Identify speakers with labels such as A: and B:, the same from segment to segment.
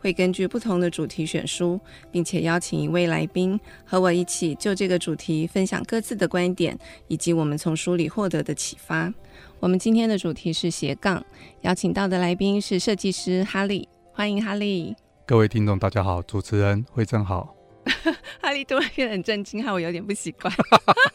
A: 会根据不同的主题选书，并且邀请一位来宾和我一起就这个主题分享各自的观点，以及我们从书里获得的启发。我们今天的主题是斜杠，邀请到的来宾是设计师哈利，欢迎哈利。
B: 各位听众，大家好，主持人惠正好。
A: 哈利突然变得很震惊，害我有点不习惯。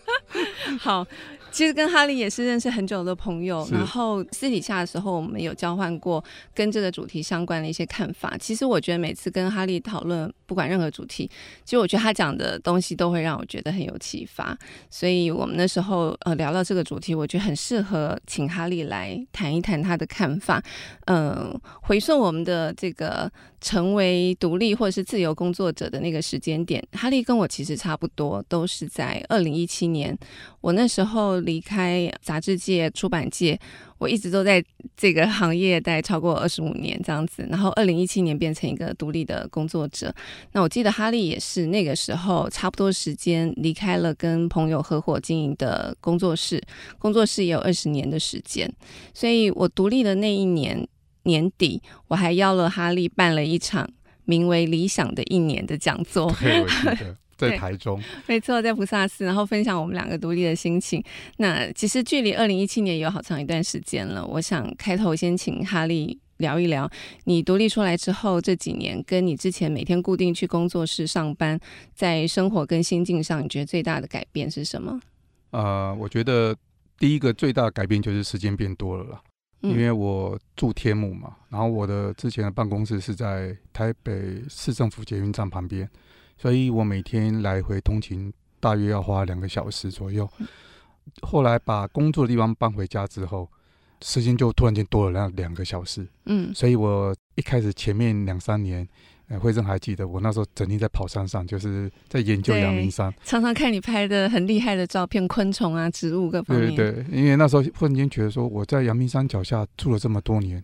A: 好。其实跟哈利也是认识很久的朋友，然后私底下的时候，我们有交换过跟这个主题相关的一些看法。其实我觉得每次跟哈利讨论，不管任何主题，其实我觉得他讲的东西都会让我觉得很有启发。所以我们那时候呃聊到这个主题，我觉得很适合请哈利来谈一谈他的看法。嗯、呃，回溯我们的这个成为独立或者是自由工作者的那个时间点，哈利跟我其实差不多，都是在二零一七年。我那时候。离开杂志界、出版界，我一直都在这个行业待超过二十五年这样子。然后，二零一七年变成一个独立的工作者。那我记得哈利也是那个时候差不多时间离开了跟朋友合伙经营的工作室，工作室也有二十年的时间。所以我独立的那一年年底，我还邀了哈利办了一场名为“理想的一年”的讲座。
B: 在台中，
A: 没错，在菩萨寺，然后分享我们两个独立的心情。那其实距离二零一七年有好长一段时间了。我想开头先请哈利聊一聊，你独立出来之后这几年，跟你之前每天固定去工作室上班，在生活跟心境上，你觉得最大的改变是什么？
B: 呃，我觉得第一个最大的改变就是时间变多了啦，嗯、因为我住天母嘛，然后我的之前的办公室是在台北市政府捷运站旁边。所以我每天来回通勤大约要花两个小时左右。后来把工作的地方搬回家之后，时间就突然间多了两两个小时。嗯，所以我一开始前面两三年，呃，惠珍还记得我那时候整天在跑山上，就是在研究阳明山。
A: 常常看你拍的很厉害的照片，昆虫啊、植物各方面。
B: 对对，因为那时候忽然间觉得说，我在阳明山脚下住了这么多年，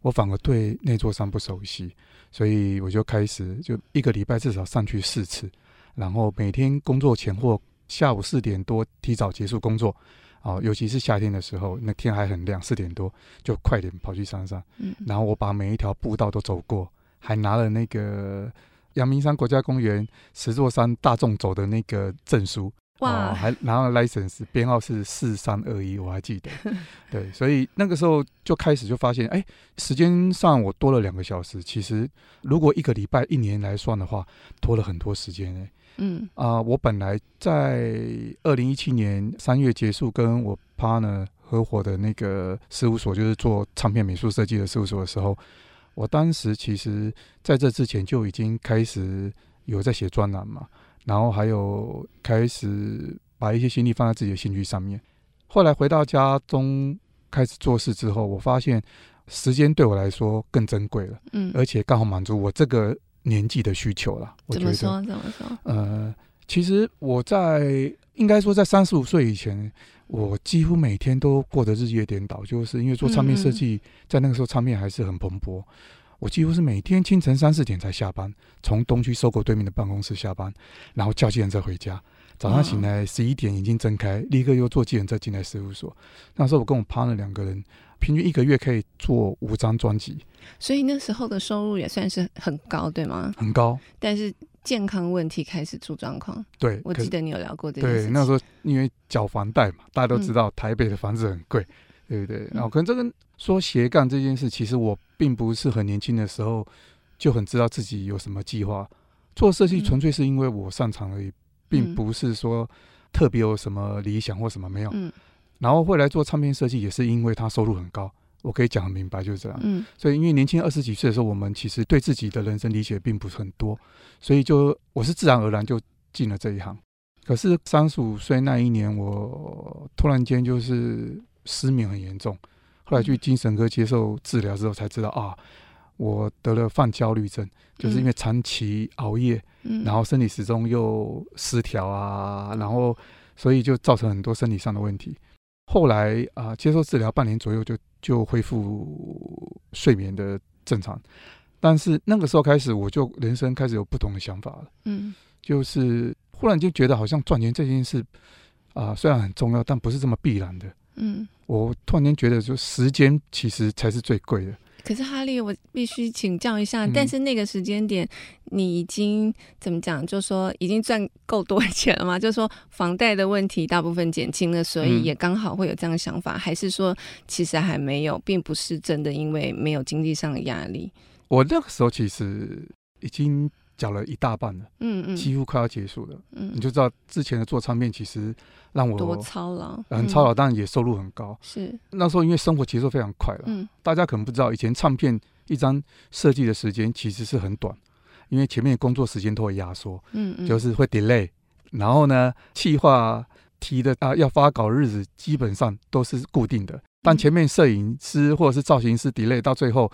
B: 我反而对那座山不熟悉。所以我就开始，就一个礼拜至少上去四次，然后每天工作前或下午四点多提早结束工作，哦，尤其是夏天的时候，那天还很亮，四点多就快点跑去山上，嗯，然后我把每一条步道都走过，还拿了那个阳明山国家公园十座山大众走的那个证书。哇、哦，还然后 license，编号是四三二一，我还记得。对，所以那个时候就开始就发现，哎，时间上我多了两个小时。其实如果一个礼拜、一年来算的话，拖了很多时间哎。嗯啊、呃，我本来在二零一七年三月结束跟我 partner 合伙的那个事务所，就是做唱片美术设计的事务所的时候，我当时其实在这之前就已经开始有在写专栏嘛。然后还有开始把一些心力放在自己的兴趣上面。后来回到家中开始做事之后，我发现时间对我来说更珍贵了。嗯，而且刚好满足我这个年纪的需求了。我觉得
A: 怎么说？怎么说？
B: 呃，其实我在应该说在三十五岁以前，我几乎每天都过得日夜颠倒，就是因为做唱片设计，在那个时候唱片还是很蓬勃。我几乎是每天清晨三四点才下班，从东区 SOGO 对面的办公室下班，然后叫计程车回家。早上醒来十一点，眼睛睁开，立刻又坐计程车进来事务所。那时候我跟我 partner 两个人，平均一个月可以做五张专辑。
A: 所以那时候的收入也算是很高，对吗？
B: 很高。但
A: 是健康问题开始出状况。
B: 对，
A: 我记得你有聊过这件事。
B: 对，那时候因为缴房贷嘛，大家都知道台北的房子很贵。嗯对不对？然后可能这个说斜杠这件事，其实我并不是很年轻的时候就很知道自己有什么计划。做设计纯粹是因为我擅长而已，并不是说特别有什么理想或什么没有。然后会来做唱片设计，也是因为他收入很高。我可以讲很明白，就是这样。所以因为年轻二十几岁的时候，我们其实对自己的人生理解并不是很多，所以就我是自然而然就进了这一行。可是三十五岁那一年，我突然间就是。失眠很严重，后来去精神科接受治疗之后才知道啊，我得了泛焦虑症，就是因为长期熬夜，嗯、然后生理时钟又失调啊，然后所以就造成很多生理上的问题。后来啊、呃，接受治疗半年左右就就恢复睡眠的正常，但是那个时候开始，我就人生开始有不同的想法了。嗯，就是忽然就觉得好像赚钱这件事啊、呃，虽然很重要，但不是这么必然的。嗯，我突然间觉得，说时间其实才是最贵的。
A: 可是哈利，我必须请教一下，嗯、但是那个时间点，你已经怎么讲？就说已经赚够多钱了吗？就说房贷的问题大部分减轻了，所以也刚好会有这样的想法，嗯、还是说其实还没有，并不是真的因为没有经济上的压力？
B: 我那个时候其实已经。缴了一大半了，嗯嗯，几乎快要结束了，嗯，你就知道之前的做唱片其实让我
A: 多操劳，
B: 很操劳，当然也收入很高，
A: 是。
B: 那时候因为生活节奏非常快了，嗯，大家可能不知道，以前唱片一张设计的时间其实是很短，因为前面工作时间都会压缩，嗯嗯，就是会 delay，然后呢，企划提的啊要发稿日子基本上都是固定的，但前面摄影师或者是造型师 delay 到最后。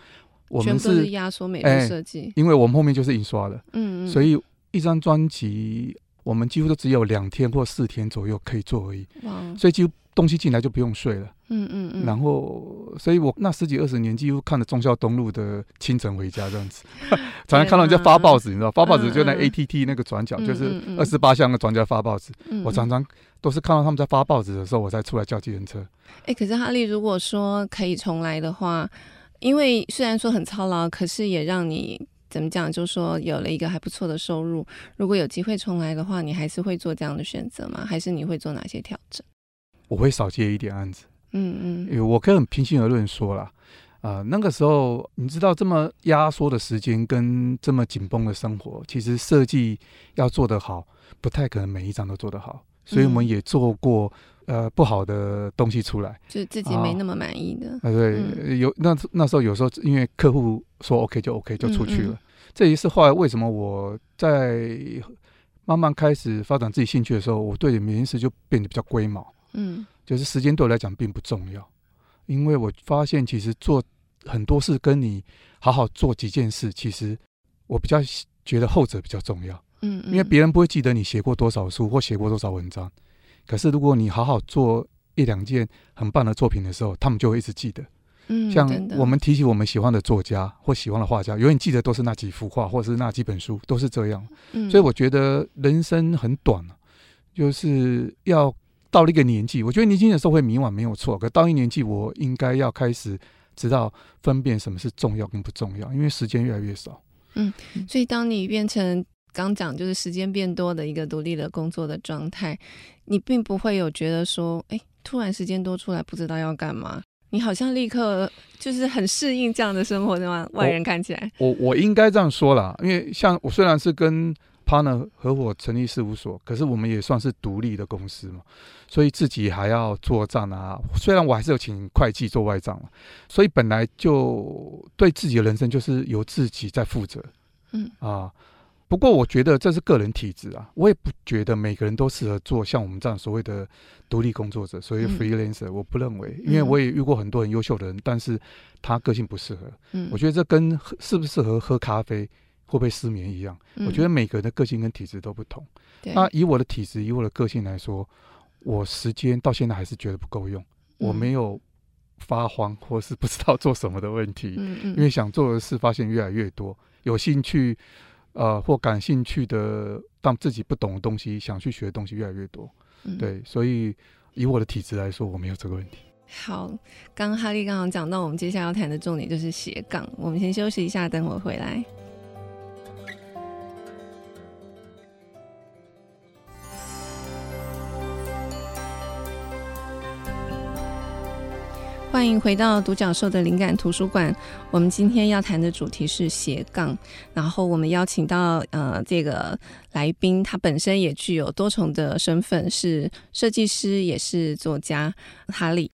B: 我们是
A: 压缩美术设计，
B: 因为我们后面就是印刷的，嗯嗯，所以一张专辑我们几乎都只有两天或四天左右可以做而已，哇，所以几乎东西进来就不用睡了，嗯嗯嗯，然后，所以我那十几二十年几乎看着忠孝东路的清晨回家这样子，常常看到人家发报纸，你知道发报纸就那 ATT 那个转角就是二十八巷的转角发报纸，我常常都是看到他们在发报纸的时候，我才出来叫计程车。
A: 哎，可是哈利如果说可以重来的话。因为虽然说很操劳，可是也让你怎么讲，就是说有了一个还不错的收入。如果有机会重来的话，你还是会做这样的选择吗？还是你会做哪些调整？
B: 我会少接一点案子。嗯嗯，因为我可以很平心而论说啦，啊、呃，那个时候你知道这么压缩的时间跟这么紧绷的生活，其实设计要做得好，不太可能每一张都做得好。所以我们也做过。呃，不好的东西出来，
A: 就自己没那么满意的。啊，
B: 对，嗯、有那那时候有时候因为客户说 OK 就 OK 就出去了。嗯嗯，这也是后来为什么我在慢慢开始发展自己兴趣的时候，我对每件事就变得比较龟毛。嗯，就是时间对我来讲并不重要，因为我发现其实做很多事跟你好好做几件事，其实我比较觉得后者比较重要。嗯，嗯，因为别人不会记得你写过多少书或写过多少文章。可是，如果你好好做一两件很棒的作品的时候，他们就会一直记得。嗯，像我们提起我们喜欢的作家或喜欢的画家，永远记得都是那几幅画或者是那几本书，都是这样。嗯，所以我觉得人生很短，就是要到了一个年纪，我觉得年轻的时候会迷惘没有错，可到一年纪，我应该要开始知道分辨什么是重要跟不重要，因为时间越来越少。
A: 嗯，所以当你变成。刚讲就是时间变多的一个独立的工作的状态，你并不会有觉得说，哎，突然时间多出来不知道要干嘛，你好像立刻就是很适应这样的生活，对吗？外人看起来，
B: 我我，我应该这样说啦，因为像我虽然是跟 partner 合伙成立事务所，可是我们也算是独立的公司嘛，所以自己还要做账啊。虽然我还是有请会计做外账，所以本来就对自己的人生就是由自己在负责，嗯啊。不过我觉得这是个人体质啊，我也不觉得每个人都适合做像我们这样所谓的独立工作者，所以 freelancer，我不认为，因为我也遇过很多很优秀的人，但是他个性不适合。嗯，我觉得这跟适不适合喝咖啡、会不会失眠一样，我觉得每个人的个性跟体质都不同。那以我的体质，以我的个性来说，我时间到现在还是觉得不够用，我没有发慌或是不知道做什么的问题，因为想做的事发现越来越多，有兴趣。呃，或感兴趣的，但自己不懂的东西，想去学的东西越来越多，嗯、对，所以以我的体质来说，我没有这个问题。
A: 好，刚刚哈利刚刚讲到，我们接下来要谈的重点就是斜杠，我们先休息一下，等会回来。欢迎回到独角兽的灵感图书馆。我们今天要谈的主题是斜杠，然后我们邀请到呃这个来宾，他本身也具有多重的身份，是设计师，也是作家。哈利，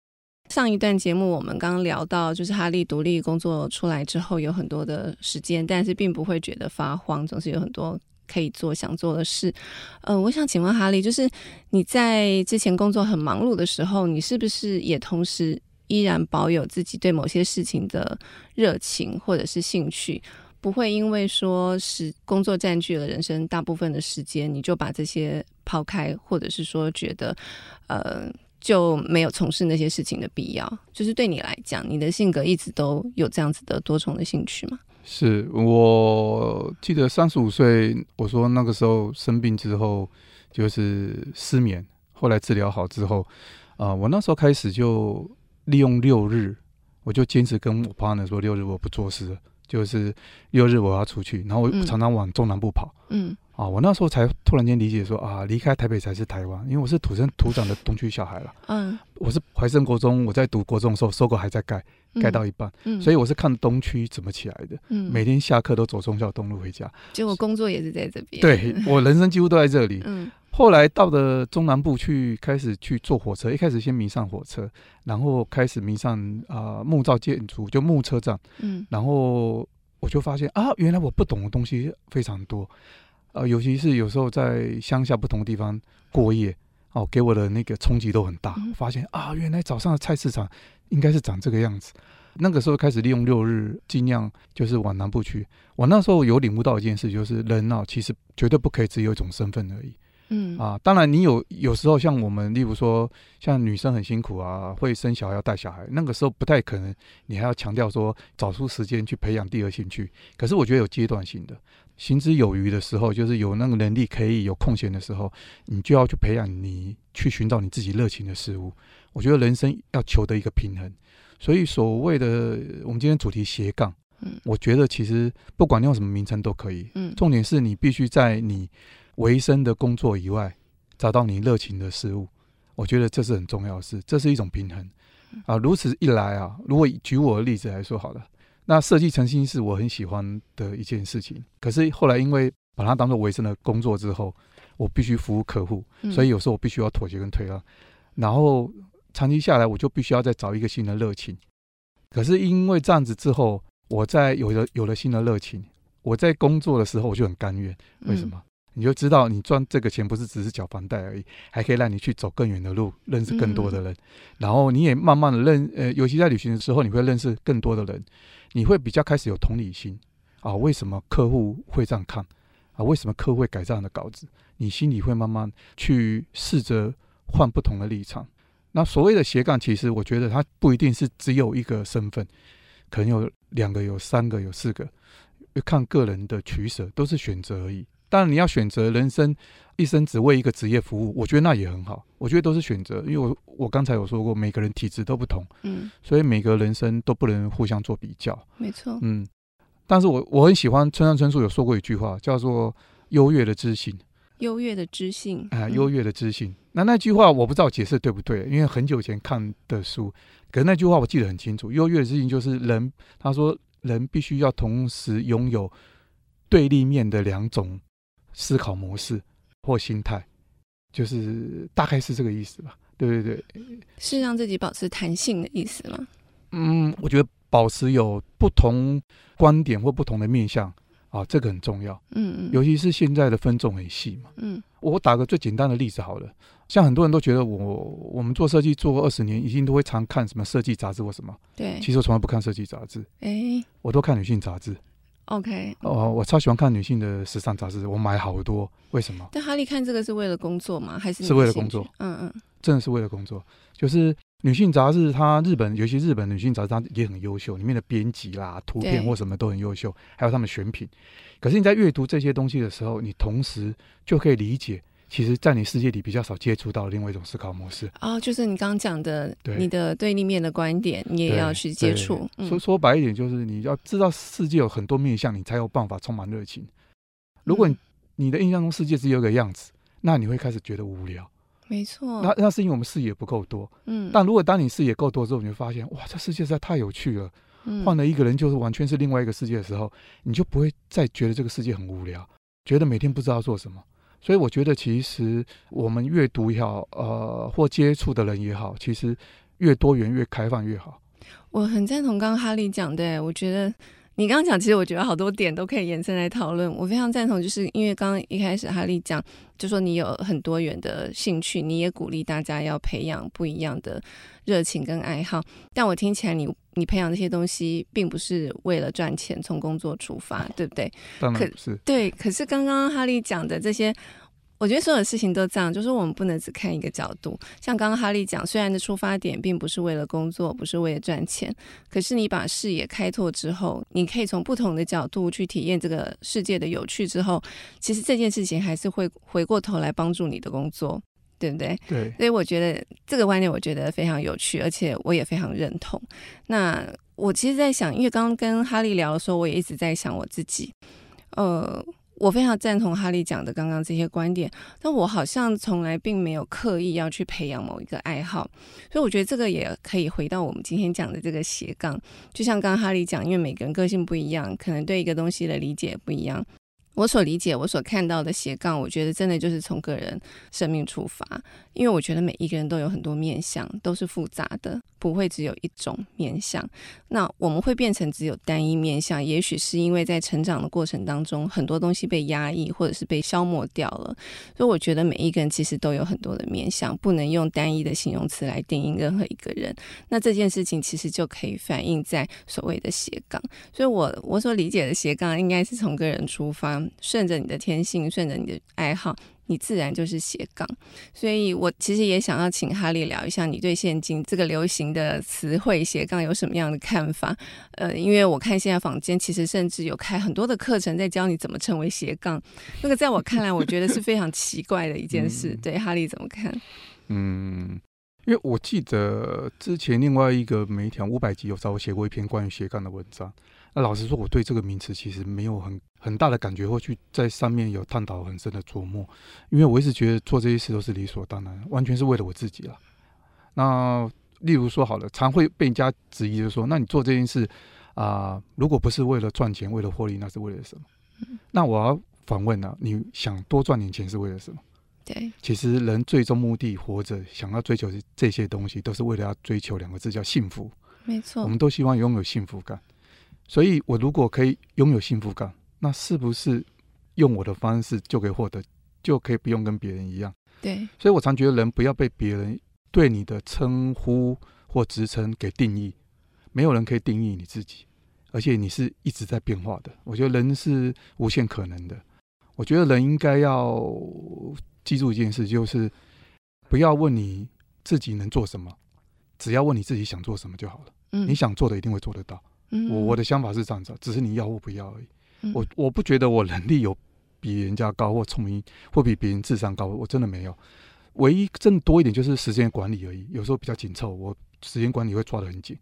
A: 上一段节目我们刚聊到，就是哈利独立工作出来之后，有很多的时间，但是并不会觉得发慌，总是有很多可以做想做的事。呃，我想请问哈利，就是你在之前工作很忙碌的时候，你是不是也同时？依然保有自己对某些事情的热情或者是兴趣，不会因为说是工作占据了人生大部分的时间，你就把这些抛开，或者是说觉得呃就没有从事那些事情的必要。就是对你来讲，你的性格一直都有这样子的多重的兴趣吗？
B: 是，我记得三十五岁，我说那个时候生病之后就是失眠，后来治疗好之后，啊、呃，我那时候开始就利用六日，我就坚持跟我 partner 说，六日我不做事了，就是六日我要出去，然后我常常往中南部跑，嗯，啊，我那时候才突然间理解说啊，离开台北才是台湾，因为我是土生土长的东区小孩了，嗯，我是怀生国中，我在读国中的时候，收狗还在盖。盖到一半，嗯，所以我是看东区怎么起来的，嗯，每天下课都走忠孝东路回家，
A: 结果工作也是在这边，
B: 对，我人生几乎都在这里，嗯，后来到了中南部去，开始去坐火车，一开始先迷上火车，然后开始迷上啊、呃、木造建筑，就木车站，嗯，然后我就发现啊，原来我不懂的东西非常多，呃，尤其是有时候在乡下不同的地方过夜，哦，给我的那个冲击都很大，嗯，发现啊，原来早上的菜市场。应该是长这个样子。那个时候开始利用六日，尽量就是往南部去。我那时候有领悟到一件事，就是人啊，其实绝对不可以只有一种身份而已。嗯啊，当然你有有时候像我们，例如说像女生很辛苦啊，会生小孩要带小孩，那个时候不太可能，你还要强调说找出时间去培养第二兴趣。可是我觉得有阶段性的，行之有余的时候，就是有那个能力可以有空闲的时候，你就要去培养你去寻找你自己热情的事物。我觉得人生要求得一个平衡，所以所谓的我们今天主题斜杠，嗯，我觉得其实不管你用什么名称都可以，嗯，重点是你必须在你维生的工作以外找到你热情的事物，我觉得这是很重要的事，这是一种平衡啊。如此一来啊，如果举我的例子来说好了，那设计成心是我很喜欢的一件事情，可是后来因为把它当做维生的工作之后，我必须服务客户，所以有时候我必须要妥协跟退让，然后。长期下来，我就必须要再找一个新的热情。可是因为这样子之后，我在有了有了新的热情，我在工作的时候我就很甘愿。为什么？嗯、你就知道，你赚这个钱不是只是缴房贷而已，还可以让你去走更远的路，认识更多的人。嗯、然后你也慢慢的认，呃，尤其在旅行的时候，你会认识更多的人，你会比较开始有同理心啊。为什么客户会这样看？啊，为什么客户会改这样的稿子？你心里会慢慢去试着换不同的立场。那所谓的斜杠，其实我觉得它不一定是只有一个身份，可能有两个、有三个、有四个，看个人的取舍，都是选择而已。当然，你要选择人生一生只为一个职业服务，我觉得那也很好。我觉得都是选择，因为我我刚才有说过，每个人体质都不同，嗯，所以每个人生都不能互相做比较。
A: 没错，
B: 嗯，但是我我很喜欢村上春树有说过一句话，叫做“优越的知性”。
A: 优越的知性，
B: 啊，优越的知性。嗯、那那句话我不知道解释对不对，因为很久以前看的书，可是那句话我记得很清楚。优越的知性就是人，他说人必须要同时拥有对立面的两种思考模式或心态，就是大概是这个意思吧？对对对，
A: 是让自己保持弹性的意思吗？
B: 嗯，我觉得保持有不同观点或不同的面向。啊，这个很重要，嗯嗯，尤其是现在的分众很细嘛，嗯，我打个最简单的例子好了，像很多人都觉得我我们做设计做过二十年，一定都会常看什么设计杂志或什么，
A: 对，
B: 其实我从来不看设计杂志，哎、欸，我都看女性杂志
A: ，OK，
B: 哦，我超喜欢看女性的时尚杂志，我买好多，为什么？
A: 但哈利看这个是为了工作吗？还是
B: 是为了工作？嗯嗯，真的是为了工作，就是。女性杂志，它日本，尤其日本女性杂志，它也很优秀，里面的编辑啦、图片或什么都很优秀，还有他们选品。可是你在阅读这些东西的时候，你同时就可以理解，其实，在你世界里比较少接触到另外一种思考模式。
A: 哦，就是你刚刚讲的，你的对立面的观点，你也要去接触。嗯、
B: 说说白一点，就是你要知道世界有很多面向，你才有办法充满热情。如果你你的印象中世界只有一个样子，那你会开始觉得无聊。
A: 没错，
B: 那那是因为我们视野不够多。嗯，但如果当你视野够多之后，你会发现，哇，这世界实在太有趣了。嗯，换了一个人，就是完全是另外一个世界的时候，你就不会再觉得这个世界很无聊，觉得每天不知道做什么。所以我觉得，其实我们阅读也好，呃，或接触的人也好，其实越多元、越开放越好。
A: 我很赞同刚刚哈利讲的，我觉得。你刚刚讲，其实我觉得好多点都可以延伸来讨论。我非常赞同，就是因为刚刚一开始哈利讲，就说你有很多元的兴趣，你也鼓励大家要培养不一样的热情跟爱好。但我听起来你，你你培养这些东西，并不是为了赚钱，从工作出发，对不对？
B: 当然是。
A: 对，可是刚刚哈利讲的这些。我觉得所有事情都这样，就是我们不能只看一个角度。像刚刚哈利讲，虽然的出发点并不是为了工作，不是为了赚钱，可是你把视野开拓之后，你可以从不同的角度去体验这个世界的有趣之后，其实这件事情还是会回过头来帮助你的工作，对不对？
B: 对。
A: 所以我觉得这个观念我觉得非常有趣，而且我也非常认同。那我其实，在想，因为刚刚跟哈利聊的时候，我也一直在想我自己，呃。我非常赞同哈利讲的刚刚这些观点，但我好像从来并没有刻意要去培养某一个爱好，所以我觉得这个也可以回到我们今天讲的这个斜杠。就像刚刚哈利讲，因为每个人个性不一样，可能对一个东西的理解不一样。我所理解、我所看到的斜杠，我觉得真的就是从个人生命出发，因为我觉得每一个人都有很多面相，都是复杂的，不会只有一种面相。那我们会变成只有单一面相，也许是因为在成长的过程当中，很多东西被压抑或者是被消磨掉了。所以我觉得每一个人其实都有很多的面相，不能用单一的形容词来定义任何一个人。那这件事情其实就可以反映在所谓的斜杠。所以我我所理解的斜杠，应该是从个人出发。顺着你的天性，顺着你的爱好，你自然就是斜杠。所以我其实也想要请哈利聊一下，你对现今这个流行的词汇“斜杠”有什么样的看法？呃，因为我看现在坊间其实甚至有开很多的课程在教你怎么成为斜杠。那个在我看来，我觉得是非常奇怪的一件事。嗯、对，哈利怎么看？
B: 嗯，因为我记得之前另外一个媒体五百集有找我写过一篇关于斜杠的文章。那老实说，我对这个名词其实没有很很大的感觉，或去在上面有探讨很深的琢磨，因为我一直觉得做这些事都是理所当然，完全是为了我自己了。那例如说好了，常会被人家质疑，就是说，那你做这件事啊、呃，如果不是为了赚钱、为了获利，那是为了什么？那我要反问了、啊，你想多赚点钱是为了什么？
A: 对，
B: 其实人最终目的活着，想要追求这些东西，都是为了要追求两个字，叫幸福。
A: 没错，
B: 我们都希望拥有幸福感。所以，我如果可以拥有幸福感，那是不是用我的方式就可以获得，就可以不用跟别人一样？
A: 对。
B: 所以我常觉得，人不要被别人对你的称呼或职称给定义。没有人可以定义你自己，而且你是一直在变化的。我觉得人是无限可能的。我觉得人应该要记住一件事，就是不要问你自己能做什么，只要问你自己想做什么就好了。嗯。你想做的一定会做得到。我我的想法是这样子，只是你要或不要而已。嗯、我我不觉得我能力有比人家高或聪明，或比别人智商高，我真的没有。唯一真的多一点就是时间管理而已。有时候比较紧凑，我时间管理会抓得很紧。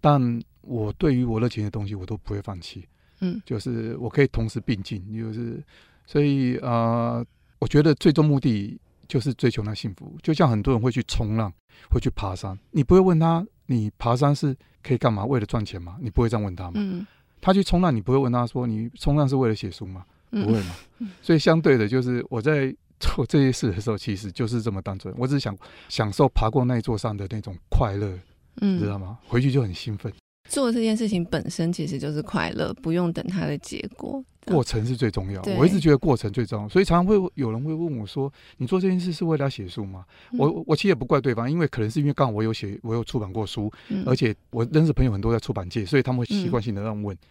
B: 但我对于我热情的东西，我都不会放弃。嗯，就是我可以同时并进，就是所以啊、呃，我觉得最终目的就是追求那幸福。就像很多人会去冲浪，会去爬山，你不会问他。你爬山是可以干嘛？为了赚钱吗？你不会这样问他吗？嗯、他去冲浪，你不会问他说：“你冲浪是为了写书吗？”不会嘛。嗯、所以相对的，就是我在做这些事的时候，其实就是这么单纯。我只是想享受爬过那座山的那种快乐，嗯、知道吗？回去就很兴奋。
A: 做这件事情本身其实就是快乐，不用等它的结果。
B: 过程是最重要，我一直觉得过程最重要，所以常常会有人会问我说：“你做这件事是为了要写书吗？”嗯、我我其实也不怪对方，因为可能是因为刚好我有写，我有出版过书，嗯、而且我认识朋友很多在出版界，所以他们会习惯性的这样问。嗯、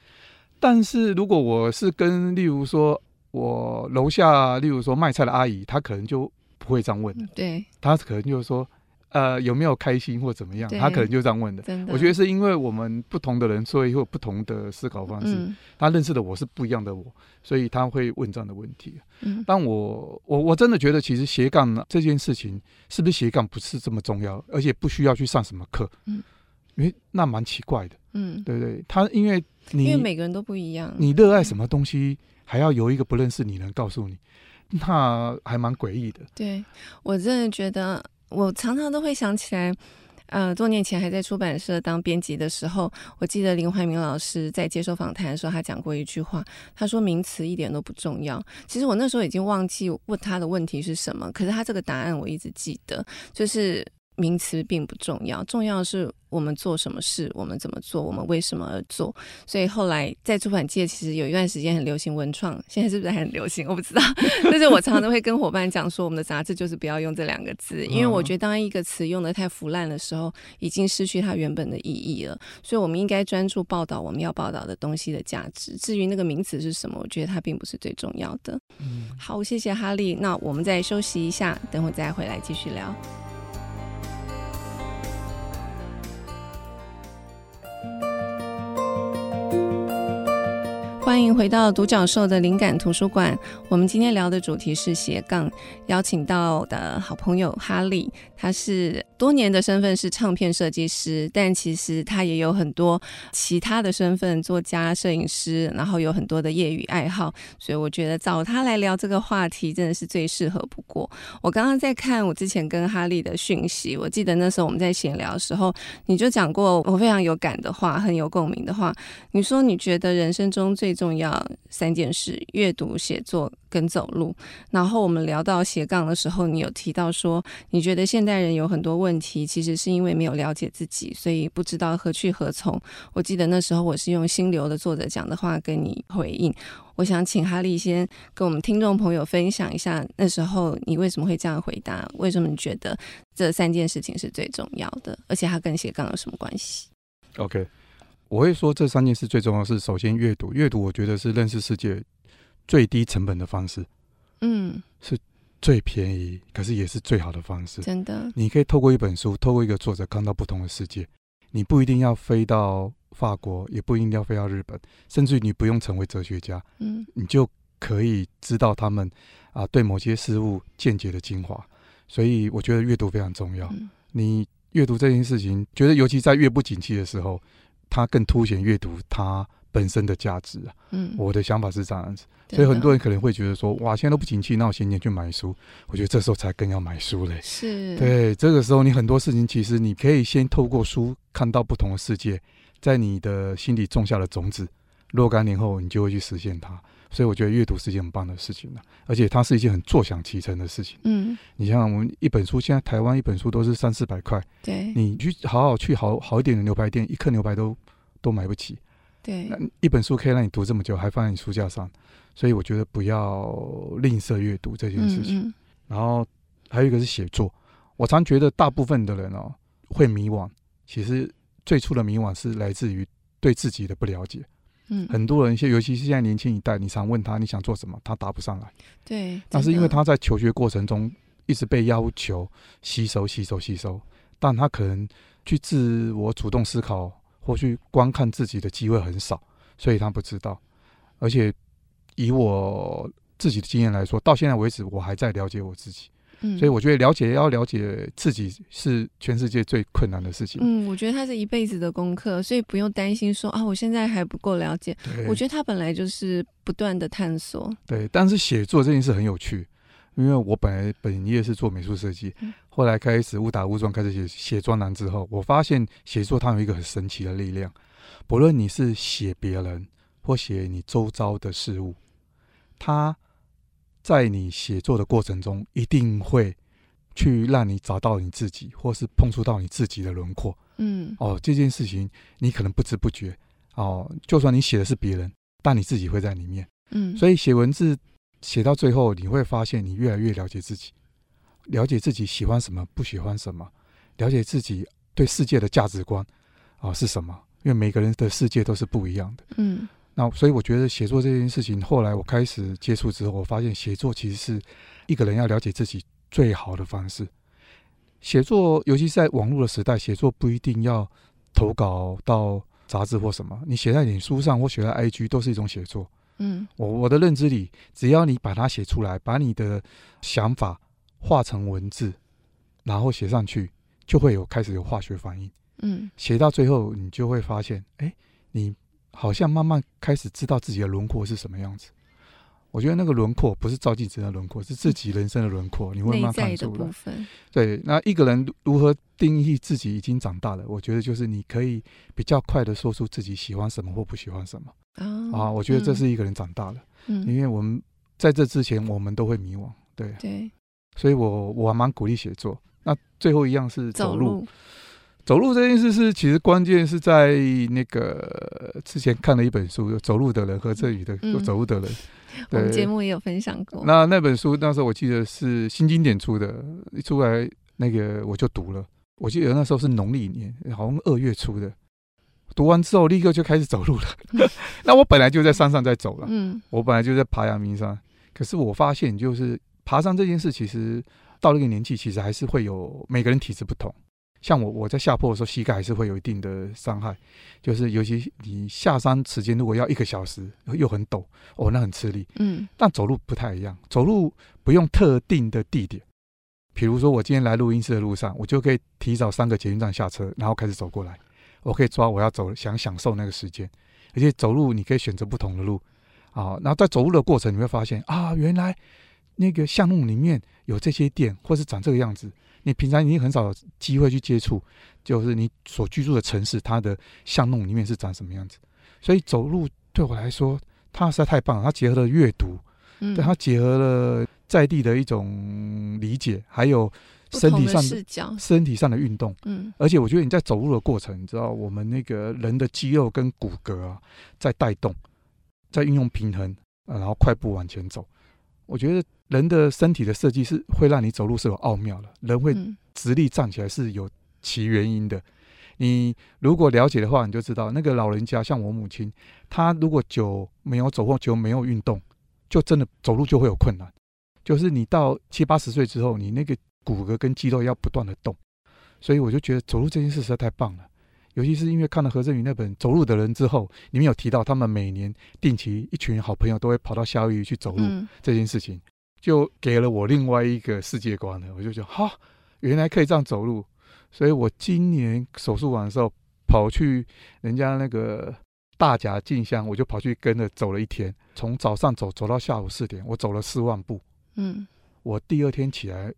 B: 但是如果我是跟例如说我楼下，例如说卖菜的阿姨，她可能就不会这样问，
A: 对，
B: 她可能就是说。呃，有没有开心或怎么
A: 样？
B: 他可能就这样问的。
A: 的，
B: 我觉得是因为我们不同的人，所以会有不同的思考方式。嗯、他认识的我是不一样的我，所以他会问这样的问题。嗯，但我我我真的觉得，其实斜杠呢这件事情，是不是斜杠不是这么重要，而且不需要去上什么课。嗯，因为那蛮奇怪的。嗯，对不对？他因为你
A: 因为每个人都不一样，
B: 你热爱什么东西，还要由一个不认识你能告诉你，那还蛮诡异的。
A: 对，我真的觉得。我常常都会想起来，呃，多年前还在出版社当编辑的时候，我记得林怀民老师在接受访谈的时候，他讲过一句话，他说名词一点都不重要。其实我那时候已经忘记问他的问题是什么，可是他这个答案我一直记得，就是名词并不重要，重要的是我们做什么事，我们怎么做，我们为什么而做。所以后来在出版界，其实有一段时间很流行文创，现在是不是还很流行？我不知道。但是我常常都会跟伙伴讲说，我们的杂志就是不要用这两个字，因为我觉得当一个词用的太腐烂的时候，已经失去它原本的意义了。所以我们应该专注报道我们要报道的东西的价值。至于那个名词是什么，我觉得它并不是最重要的。嗯，好，谢谢哈利。那我们再休息一下，等会再回来继续聊。欢迎回到独角兽的灵感图书馆。我们今天聊的主题是斜杠，邀请到的好朋友哈利，他是多年的身份是唱片设计师，但其实他也有很多其他的身份，作家、摄影师，然后有很多的业余爱好。所以我觉得找他来聊这个话题真的是最适合不过。我刚刚在看我之前跟哈利的讯息，我记得那时候我们在闲聊的时候，你就讲过我非常有感的话，很有共鸣的话。你说你觉得人生中最重要三件事：阅读、写作跟走路。然后我们聊到斜杠的时候，你有提到说，你觉得现代人有很多问题，其实是因为没有了解自己，所以不知道何去何从。我记得那时候我是用心流的作者讲的话跟你回应。我想请哈利先跟我们听众朋友分享一下，那时候你为什么会这样回答？为什么你觉得这三件事情是最重要的？而且它跟斜杠有什么关系
B: ？OK。我会说这三件事最重要是，首先阅读，阅读我觉得是认识世界最低成本的方式，嗯，是最便宜，可是也是最好的方式。
A: 真的，
B: 你可以透过一本书，透过一个作者看到不同的世界。你不一定要飞到法国，也不一定要飞到日本，甚至于你不用成为哲学家，嗯，你就可以知道他们啊对某些事物见解的精华。所以我觉得阅读非常重要。嗯，你阅读这件事情，觉得尤其在越不景气的时候。它更凸显阅读它本身的价值啊！嗯，我的想法是这样子，所以很多人可能会觉得说，哇，现在都不景气，那我闲钱去买书，我觉得这时候才更要买书嘞。
A: 是，
B: 对，这个时候你很多事情其实你可以先透过书看到不同的世界，在你的心里种下了种子，若干年后你就会去实现它。所以我觉得阅读是一件很棒的事情了，而且它是一件很坐享其成的事情。嗯，你像我们一本书，现在台湾一本书都是三四百块，
A: 对，
B: 你去好好去好好一点的牛排店，一颗牛排都都买不起。
A: 对，
B: 那一本书可以让你读这么久，还放在你书架上，所以我觉得不要吝啬阅读这件事情。嗯嗯，然后还有一个是写作，我常觉得大部分的人哦会迷惘，其实最初的迷惘是来自于对自己的不了解。嗯，很多人现尤其是现在年轻一代，你常问他你想做什么，他答不上来。
A: 对，
B: 那是因为他在求学过程中一直被要求吸收、吸收、吸收，但他可能去自我主动思考或去观看自己的机会很少，所以他不知道。而且以我自己的经验来说，到现在为止，我还在了解我自己。嗯，所以我觉得了解要了解自己是全世界最困难的事情。
A: 嗯，我觉得它是一辈子的功课，所以不用担心说啊，我现在还不够了解。我觉得它本来就是不断的探索。
B: 对，但是写作这件事很有趣，因为我本来本业是做美术设计，后来开始误打误撞开始写写专栏之后，我发现写作它有一个很神奇的力量，不论你是写别人或写你周遭的事物，它。在你写作的过程中，一定会去让你找到你自己，或是碰触到你自己的轮廓。嗯，哦，这件事情你可能不知不觉，哦，就算你写的是别人，但你自己会在里面。嗯，所以写文字写到最后，你会发现你越来越了解自己，了解自己喜欢什么，不喜欢什么，了解自己对世界的价值观啊，哦，是什么？因为每个人的世界都是不一样的。嗯。那所以我觉得写作这件事情，后来我开始接触之后，我发现写作其实是一个人要了解自己最好的方式。写作，尤其是在网络的时代，写作不一定要投稿到杂志或什么，你写在脸书上或写在 IG 都是一种写作。嗯，我我的认知里，只要你把它写出来，把你的想法化成文字，然后写上去，就会有开始有化学反应。嗯，写到最后，你就会发现，哎，你。好像慢慢开始知道自己的轮廓是什么样子。我觉得那个轮廓不是照镜子的轮廓，是自己人生的轮廓。你会慢慢看出来。对，那一个人如何定义自己已经长大了？我觉得就是你可以比较快的说出自己喜欢什么或不喜欢什么。啊，我觉得这是一个人长大了。嗯，因为我们在这之前，我们都会迷惘。对。对。所以我我还蛮鼓励写作。那最后一样是走路。
A: 走路，
B: 走路这件事是其实关键是在那个之前看了一本书，《走路的人》和振宇的《走路的人》
A: 嗯，我们节目也有分享过。
B: 那那本书那时候我记得是新经典出的，一出来那个我就读了。我记得那时候是农历年，好像二月初的。读完之后立刻就开始走路了。那我本来就在山上在走了，嗯，我本来就在爬阳明山。可是我发现，就是爬山这件事，其实到了一个年纪，其实还是会有每个人体质不同。像我，我在下坡的时候，膝盖还是会有一定的伤害。就是尤其你下山时间如果要一个小时，又很陡，哦，那很吃力。嗯，但走路不太一样，走路不用特定的地点。比如说，我今天来录音室的路上，我就可以提早三个捷运站下车，然后开始走过来。我可以抓我要走，想享受那个时间。而且走路你可以选择不同的路啊。然后在走路的过程，你会发现啊，原来那个巷弄里面有这些店，或是长这个样子。你平常已经很少有机会去接触，就是你所居住的城市，它的巷弄里面是长什么样子。所以走路对我来说，它实在太棒了。它结合了阅读，嗯，对，它结合了。在地的一种理解，还有身体上的身体上的运动，嗯，而且我觉得你在走路的过程，你知道我们那个人的肌肉跟骨骼啊，在带动，在运用平衡，然后快步往前走。我觉得人的身体的设计是会让你走路是有奥妙的，人会直立站起来是有其原因的。你如果了解的话，你就知道那个老人家，像我母亲，她如果久没有走或久没有运动，就真的走路就会有困难。就是你到七八十岁之后，你那个骨骼跟肌肉要不断的动，所以我就觉得走路这件事实在太棒了。尤其是因为看了何振宇那本《走路的人》之后，里面有提到他们每年定期一群好朋友都会跑到夏威夷去走路这件事情，就给了我另外一个世界观了。我就觉得哈，原来可以这样走路。所以我今年手术完的时候，跑去人家那个大甲进香，我就跑去跟着走了一天，从早上走走到下午四点，我走了四万步。嗯，我第二天起来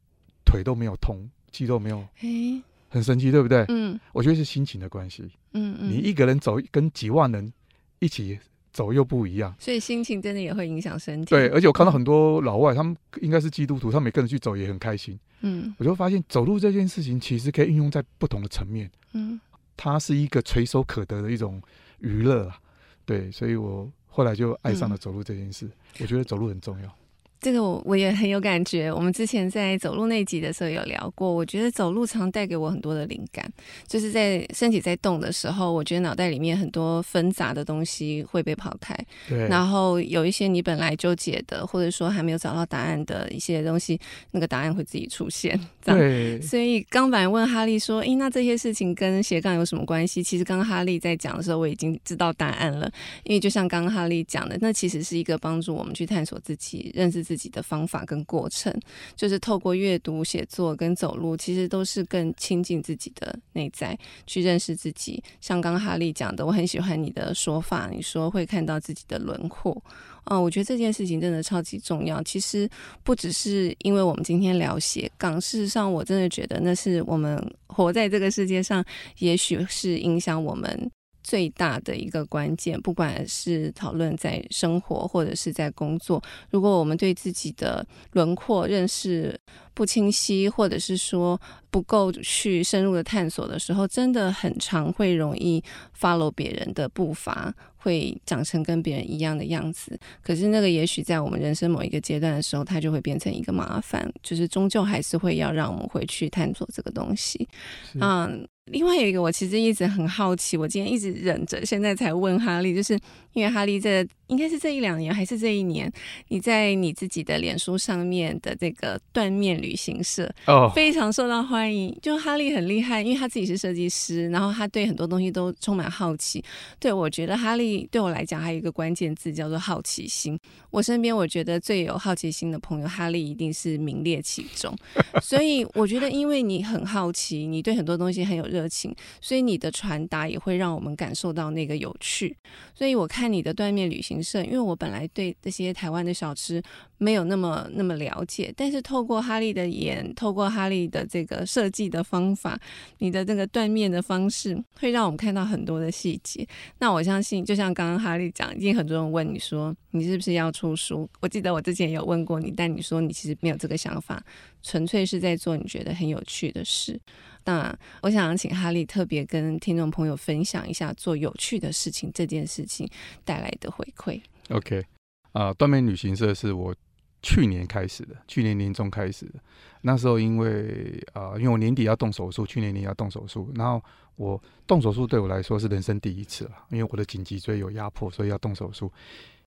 B: 腿都没有痛，肌肉没有，欸、很神奇，对不对？嗯，我觉得是心情的关系。嗯嗯，你一个人走跟几万人一起走又不一样，
A: 所以心情真的也会影响身体。
B: 对，而且我看到很多老外，他们应该是基督徒，他们每个人去走也很开心。嗯，我就发现走路这件事情其实可以运用在不同的层面。嗯，它是一个垂手可得的一种娱乐啊。对，所以我后来就爱上了走路这件事。嗯、我觉得走路很重要。
A: 这个我我也很有感觉。我们之前在走路那集的时候有聊过，我觉得走路常带给我很多的灵感，就是在身体在动的时候，我觉得脑袋里面很多纷杂的东西会被抛开，对。然后有一些你本来纠结的，或者说还没有找到答案的一些东西，那个答案会自己出现。这样。对。所以刚反问哈利说：“诶，那这些事情跟斜杠有什么关系？”其实刚刚哈利在讲的时候，我已经知道答案了。因为就像刚刚哈利讲的，那其实是一个帮助我们去探索自己、认识自己的方法跟过程，就是透过阅读、写作跟走路，其实都是更亲近自己的内在，去认识自己。像刚哈利讲的，我很喜欢你的说法，你说会看到自己的轮廓。嗯，我觉得这件事情真的超级重要。其实不只是因为我们今天聊斜杠，事实上我真的觉得那是我们活在这个世界上，也许是影响我们。最大的一个关键，不管是讨论在生活或者是在工作，如果我们对自己的轮廓认识不清晰，或者是说不够去深入的探索的时候，真的很常会容易 follow 别人的步伐，会长成跟别人一样的样子。可是那个也许在我们人生某一个阶段的时候，它就会变成一个麻烦，就是终究还是会要让我们回去探索这个东西。嗯。另外有一个，我其实一直很好奇，我今天一直忍着，现在才问哈利，就是因为哈利在应该是这一两年还是这一年，你在你自己的脸书上面的这个断面旅行社哦，非常受到欢迎。就哈利很厉害，因为他自己是设计师，然后他对很多东西都充满好奇。对，我觉得哈利对我来讲还有一个关键字叫做好奇心。我身边我觉得最有好奇心的朋友，哈利一定是名列其中。所以我觉得，因为你很好奇，你对很多东西很有热。情，所以你的传达也会让我们感受到那个有趣。所以我看你的断面旅行因为我本来对这些台湾的小吃没有那么那么了解，但是透过哈利的眼，透过哈利的这个设计的方法，你的这个断面的方式，会让我们看到很多的细节。那我相信，就像刚刚哈利讲，已经很多人问你说，你是不是要出书？我记得我之前有问过你，但你说你其实没有这个想法，纯粹是在做你觉得很有趣的事。那我想请哈利特别跟听众朋友分享一下做有趣的事情这件事情带来的回馈。
B: OK，啊、断面旅行社是我去年开始的，去年年中开始的。那时候因为啊、因为我年底要动手术，去年年底要动手术，然后我动手术对我来说是人生第一次了，因为我的颈脊椎有压迫，所以要动手术。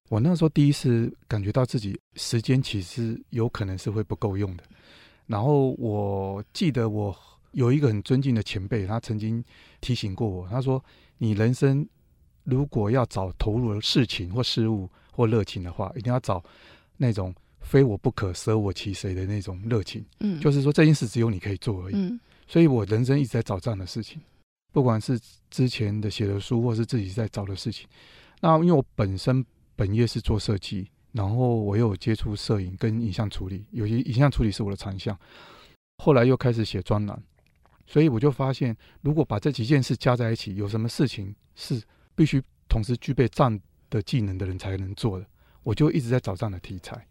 B: 我那时候第一次感觉到自己时间其实有可能是会不够用的。然后我记得我。有一个很尊敬的前辈，他曾经提醒过我，他说：“你人生如果要找投入的事情或事物或热情的话，一定要找那种非我不可、舍我其谁的那种热情。嗯，就是说这件事只有你可以做而已。嗯，所以我人生一直在找这样的事情，不管是之前的写的书，或是自己在找的事情。那因为我本身本业是做设计，然后我又有接触摄影跟影像处理，有些影像处理是我的长项。后来又开始写专栏。”所以我就发现，如果把这几件事加在一起，有什么事情是必须同时具备这样的技能的人才能做的，我就一直在找这样的题材。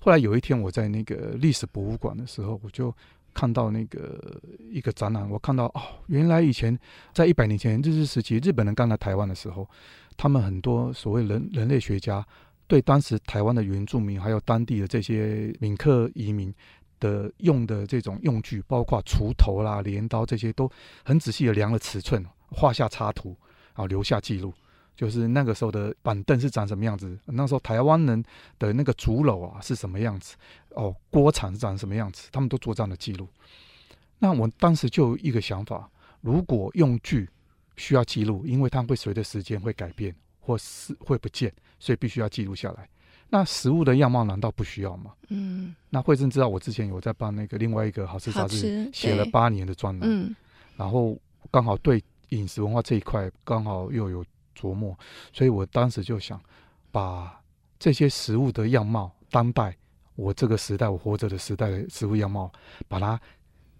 B: 后来有一天，我在那个历史博物馆的时候，我就看到那个一个展览，我看到哦，原来以前在一百年前日治时期，日本人刚来台湾的时候，他们很多所谓人人类学家对当时台湾的原住民还有当地的这些闽客移民。的用的这种用具，包括锄头啦、镰刀这些，都很仔细的量了尺寸，画下插图，啊留下记录。就是那个时候的板凳是长什么样子，那时候台湾人的那个竹篓啊是什么样子，哦，锅铲是长什么样子，他们都做这样的记录。那我当时就有一个想法，如果用具需要记录，因为它会随着时间会改变，或是会不见，所以必须要记录下来。那食物的样貌难道不需要吗？嗯，那惠珍知道我之前有在帮那个另外一个好吃杂志写了八年的专栏，嗯，然后刚好对饮食文化这一块刚好又有琢磨，所以我当时就想把这些食物的样貌，当代我这个时代我活着的时代的食物样貌，把它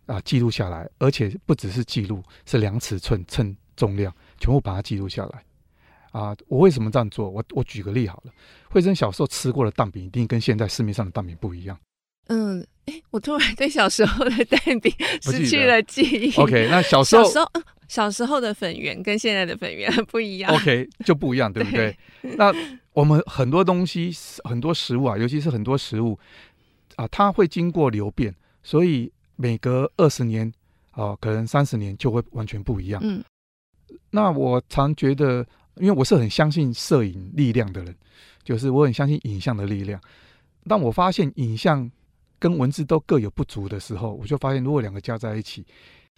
B: 啊记录下来，而且不只是记录，是量尺寸、称重量，全部把它记录下来。啊，我为什么这样做？我我举个例好了。慧珍小时候吃过的蛋饼，一定跟现在市面上的蛋饼不一样。
A: 嗯，哎、欸，我突然对小时候的蛋饼失去了记忆。
B: OK，那小 时候，小时候，
A: 小时候的粉圆跟现在的粉圆不一样。
B: OK，就不一样，对不对？对，那我们很多东西，很多食物啊，尤其是很多食物啊，它会经过流变，所以每隔二十年啊，可能三十年就会完全不一样。嗯，那我常觉得。因为我是很相信摄影力量的人，就是我很相信影像的力量。当我发现影像跟文字都各有不足的时候，我就发现如果两个加在一起，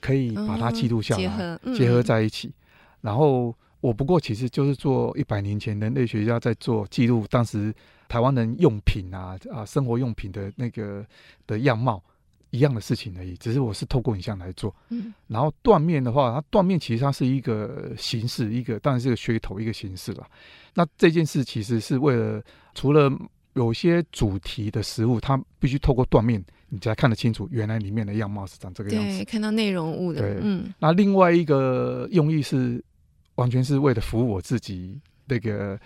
B: 可以把它记录下来，嗯、结合、嗯、结合在一起。然后我不过其实就是做一百年前人类学家在做记录，当时台湾人用品啊啊生活用品的那个的样貌。一样的事情而已，只是我是透过影像来做。嗯，然后断面的话，它断面其实它是一个形式，一个当然是个噱头，一个形式了。那这件事其实是为了，除了有些主题的食物，它必须透过断面，你才看得清楚原来里面的样貌是长这个样子。
A: 对，看到内容物的。
B: 对，嗯。那另外一个用意是，完全是为了服务我自己那个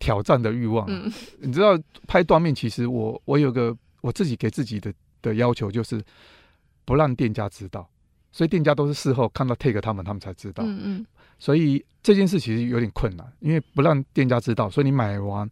B: 挑战的欲望。嗯，你知道拍断面，其实我我有个我自己给自己的。的要求就是不让店家知道，所以店家都是事后看到 take 他们，他们才知道。嗯嗯。所以这件事其实有点困难，因为不让店家知道，所以你买完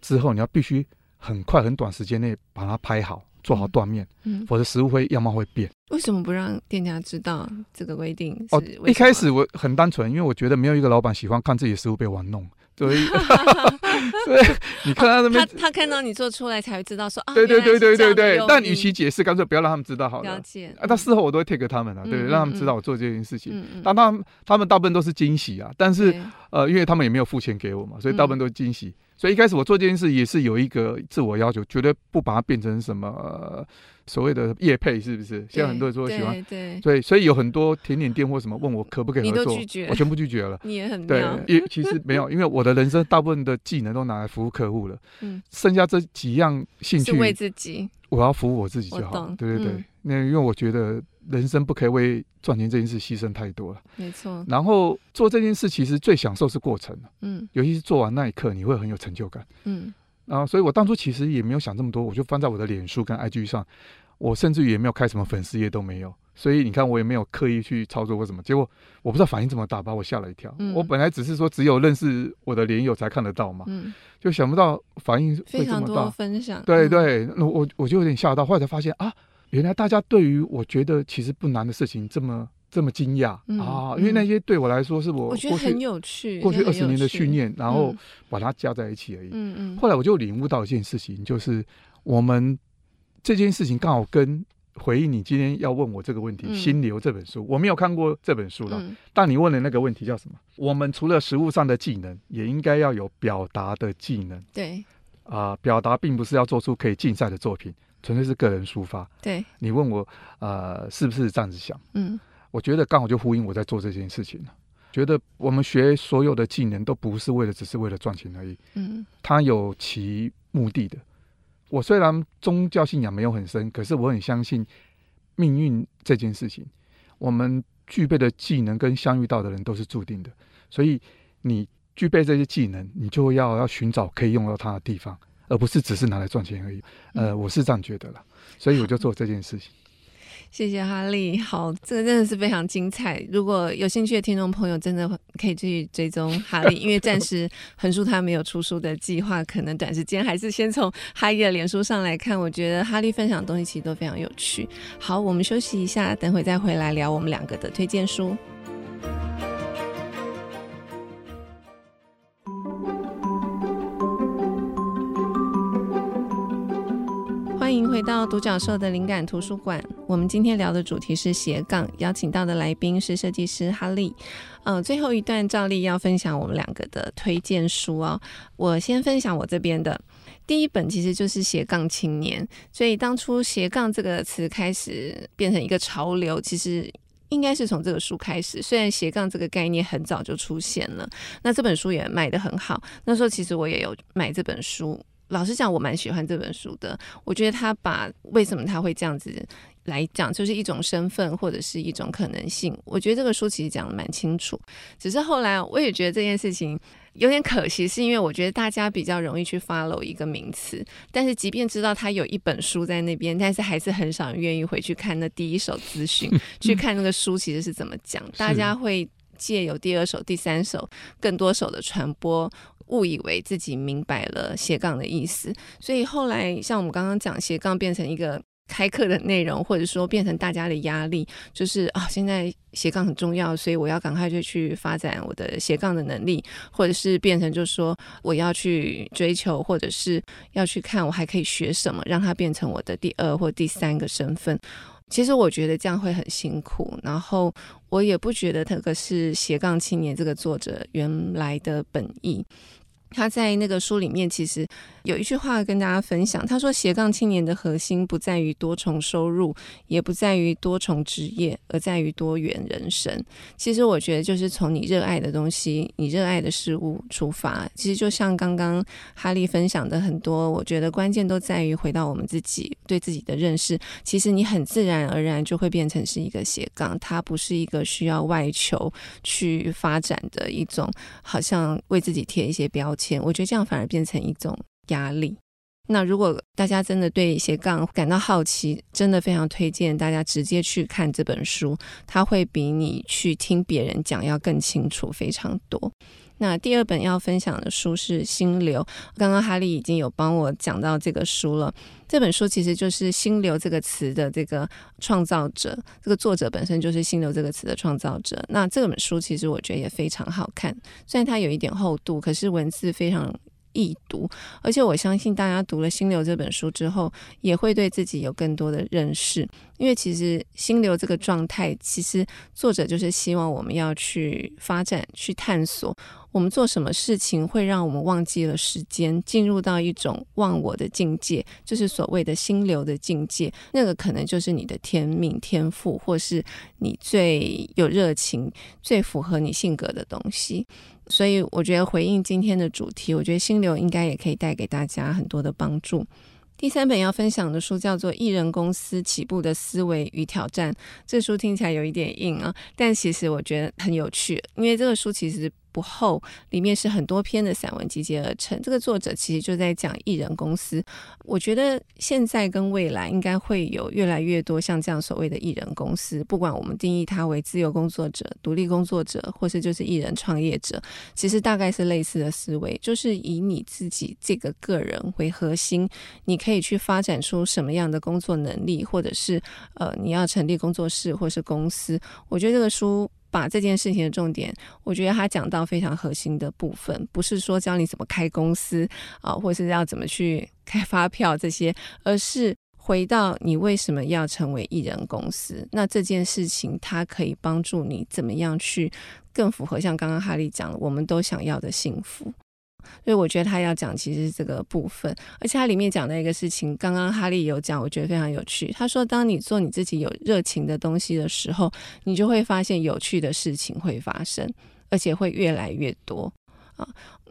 B: 之后，你要必须很快很短时间内把它拍好，做好断面，嗯，否则食物会样貌会变。
A: 为什么不让店家知道这个规定？
B: 哦，一开始我很单纯，因为我觉得没有一个老板喜欢看自己的食物被玩弄。所以，所以你看他那边、哦，
A: 他他看到你做出来才会知道说啊，
B: 对对对对对对。但与其解释，干脆不要让他们知道好了。
A: 了解。
B: 啊，但事后我都会 take 他们啊，对，让他们知道我做这件事情。嗯嗯。但他们他们大部分都是惊喜啊，但是呃，因为他们也没有付钱给我嘛，所以大部分都是惊喜。所以一开始我做这件事也是有一个自我要求，绝对不把它变成什么所谓的业配，是不是？现在很多人说喜欢，对，对，所以有很多甜点店或什么问我可不可以合作，我全部拒绝了。
A: 你也很
B: 对，也其实没有，因为我的人生大部分的技能都拿来服务客户了，嗯，剩下这几样兴趣是
A: 为自己，
B: 我要服务我自己就好。对对对，那因为我觉得。人生不可以为赚钱这件事牺牲太多了，
A: 没错。
B: 然后做这件事其实最享受是过程，嗯，尤其是做完那一刻，你会很有成就感，嗯。然后，所以我当初其实也没有想这么多，我就放在我的脸书跟 IG 上，我甚至于也没有开什么粉丝页都没有。所以你看，我也没有刻意去操作过什么，结果我不知道反应这么大，把我吓了一跳。嗯、我本来只是说只有认识我的连友才看得到嘛，嗯、就想不到反应会这么大。非常多
A: 分享，
B: 对对，那、嗯、我我就有点吓到，后来才发现啊。原来大家对于我觉得其实不难的事情这么这么惊讶、嗯、啊！因为那些对我来说是我过去
A: 我觉得很有趣，
B: 过去二十年的训练，然后把它加在一起而已。嗯嗯。后来我就领悟到一件事情，就是我们这件事情刚好跟回应你今天要问我这个问题，《心流》这本书，我没有看过这本书了。但你问的那个问题叫什么？我们除了实物上的技能，也应该要有表达的技能。
A: 对。
B: 啊，表达并不是要做出可以竞赛的作品。纯粹是个人抒发。
A: 对，
B: 你问我，呃，是不是这样子想？嗯，我觉得刚好就呼应我在做这件事情了。觉得我们学所有的技能都不是为了，只是为了赚钱而已。嗯，它有其目的的。我虽然宗教信仰没有很深，可是我很相信命运这件事情。我们具备的技能跟相遇到的人都是注定的，所以你具备这些技能，你就要要寻找可以用到它的地方。而不是只是拿来赚钱而已，呃，我是这样觉得了，所以我就做这件事情。
A: 谢谢哈利，好，这个真的是非常精彩。如果有兴趣的听众朋友，真的可以去追踪哈利，因为暂时横竖他没有出书的计划，可能短时间还是先从哈利的脸书上来看。我觉得哈利分享的东西其实都非常有趣。好，我们休息一下，等会再回来聊我们两个的推荐书。回到独角兽的灵感图书馆。我们今天聊的主题是斜杠，邀请到的来宾是设计师哈利。嗯、最后一段照例要分享我们两个的推荐书哦。我先分享我这边的第一本，其实就是《斜杠青年》。所以当初斜杠这个词开始变成一个潮流，其实应该是从这个书开始。虽然斜杠这个概念很早就出现了，那这本书也卖得很好。那时候其实我也有买这本书。老实讲，我蛮喜欢这本书的。我觉得他把为什么他会这样子来讲，就是一种身份或者是一种可能性。我觉得这个书其实讲的蛮清楚。只是后来我也觉得这件事情有点可惜，是因为我觉得大家比较容易去 follow 一个名词，但是即便知道他有一本书在那边，但是还是很少人愿意回去看那第一手资讯，去看那个书其实是怎么讲。大家会借由第二手、第三手、更多手的传播。误以为自己明白了斜杠的意思，所以后来像我们刚刚讲斜杠变成一个开课的内容，或者说变成大家的压力，就是啊，现在斜杠很重要，所以我要赶快就去发展我的斜杠的能力，或者是变成就是说我要去追求，或者是要去看我还可以学什么，让它变成我的第二或第三个身份。其实我觉得这样会很辛苦，然后我也不觉得这个是斜杠青年这个作者原来的本意。他在那个书里面其实有一句话跟大家分享，他说：“斜杠青年的核心不在于多重收入，也不在于多重职业，而在于多元人生。”其实我觉得就是从你热爱的东西、你热爱的事物出发。其实就像刚刚哈利分享的很多，我觉得关键都在于回到我们自己对自己的认识。其实你很自然而然就会变成是一个斜杠，它不是一个需要外求去发展的一种，好像为自己贴一些标签。我觉得这样反而变成一种压力。那如果大家真的对斜杠感到好奇，真的非常推荐大家直接去看这本书，它会比你去听别人讲要更清楚非常多。那第二本要分享的书是《心流》，刚刚哈利已经有帮我讲到这个书了。这本书其实就是“心流”这个词的这个创造者，这个作者本身就是“心流”这个词的创造者。那这本书其实我觉得也非常好看，虽然它有一点厚度，可是文字非常易读，而且我相信大家读了《心流》这本书之后，也会对自己有更多的认识。因为其实心流这个状态，其实作者就是希望我们要去发展、去探索，我们做什么事情会让我们忘记了时间，进入到一种忘我的境界，就是所谓的心流的境界。那个可能就是你的天命、天赋，或是你最有热情、最符合你性格的东西。所以，我觉得回应今天的主题，我觉得心流应该也可以带给大家很多的帮助。第三本要分享的书叫做《艺人公司起步的思维与挑战》，这书听起来有一点硬啊，但其实我觉得很有趣，因为这个书其实。不厚，里面是很多篇的散文集结而成。这个作者其实就在讲艺人公司。我觉得现在跟未来应该会有越来越多像这样所谓的艺人公司，不管我们定义它为自由工作者、独立工作者，或是就是艺人创业者，其实大概是类似的思维，就是以你自己这个个人为核心，你可以去发展出什么样的工作能力，或者是呃你要成立工作室或是公司。我觉得这个书。把这件事情的重点，我觉得他讲到非常核心的部分，不是说教你怎么开公司啊，或是要怎么去 开发票这些，而是回到你为什么要成为艺人公司。那这件事情，它可以帮助你怎么样去更符合像刚刚哈利讲的，我们都想要的幸福。所以我觉得他要讲其实是这个部分，而且他里面讲的一个事情，刚刚哈利有讲，我觉得非常有趣。他说，当你做你自己有热情的东西的时候，你就会发现有趣的事情会发生，而且会越来越多啊。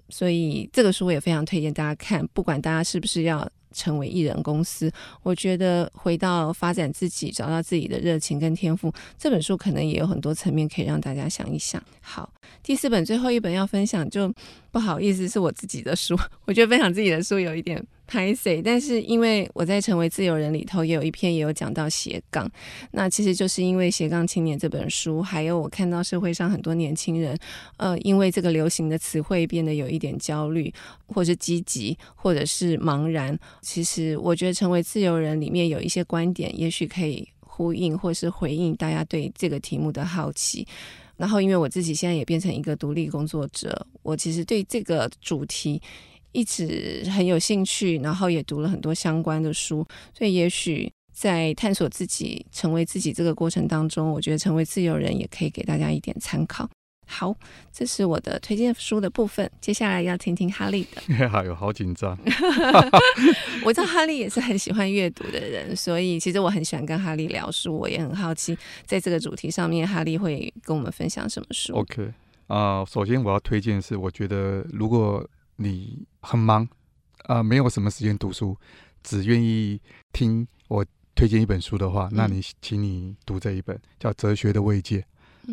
A: 所以这个书我也非常推荐大家看，不管大家是不是要。成为艺人公司，我觉得回到发展自己，找到自己的热情跟天赋，这本书可能也有很多层面可以让大家想一想。好，第四本最后一本要分享，就不好意思是我自己的书，我觉得分享自己的书有一点。拍谢，但是因为我在成为自由人里头也有一篇也有讲到斜杠，那其实就是因为斜杠青年这本书，还有我看到社会上很多年轻人，呃，因为这个流行的词汇变得有一点焦虑，或是积极，或者是茫然。其实我觉得成为自由人里面有一些观点，也许可以呼应或是回应大家对这个题目的好奇。然后因为我自己现在也变成一个独立工作者，我其实对这个主题。一直很有兴趣，然后也读了很多相关的书，所以也许在探索自己、成为自己这个过程当中，我觉得成为自由人也可以给大家一点参考。好，这是我的推荐书的部分，接下来要听听哈利的。
B: 哎呦，好紧张！
A: 我知道哈利也是很喜欢阅读的人，所以其实我很喜欢跟哈利聊书，我也很好奇，在这个主题上面，哈利会跟我们分享什么书
B: ？OK，啊、呃，首先我要推荐是，我觉得如果你很忙啊、呃，没有什么时间读书，只愿意听我推荐一本书的话，嗯、那你请你读这一本叫《哲学的慰藉》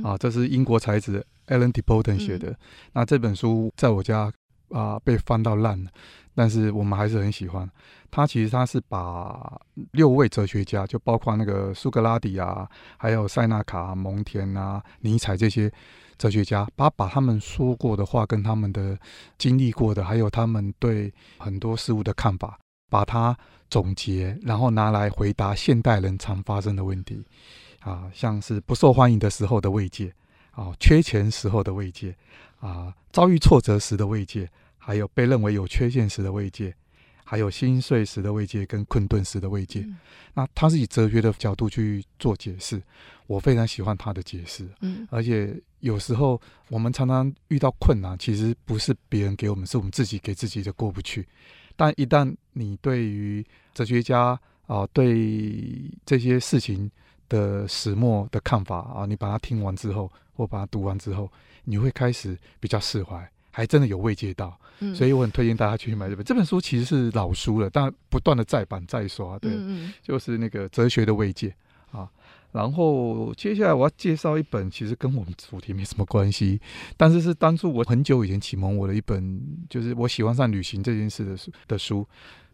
B: 啊，这是英国才子 Alain de Botton 写的。嗯、那这本书在我家啊、呃、被翻到烂了，但是我们还是很喜欢。他其实他是把六位哲学家，就包括那个苏格拉底啊，还有塞纳卡、蒙田啊、尼采这些。哲学家把把他们说过的话，跟他们的经历过的，还有他们对很多事物的看法，把它总结，然后拿来回答现代人常发生的问题，啊，像是不受欢迎的时候的慰藉，啊，缺钱时候的慰藉，啊，遭遇挫折时的慰藉，还有被认为有缺陷时的慰藉，还有心碎时的慰藉跟困顿时的慰藉。嗯、那他是以哲学的角度去做解释，我非常喜欢他的解释，嗯，而且。有时候我们常常遇到困难，其实不是别人给我们，是我们自己给自己的过不去。但一旦你对于哲学家啊、呃，对这些事情的始末的看法啊，你把它听完之后，或把它读完之后，你会开始比较释怀，还真的有慰藉到。嗯、所以我很推荐大家去买这本。这本书其实是老书了，但不断的再版再刷，对，就是那个哲学的慰藉啊。然后接下来我要介绍一本，其实跟我们主题没什么关系，但是是当初我很久以前启蒙我的一本，就是我喜欢上旅行这件事的书的书。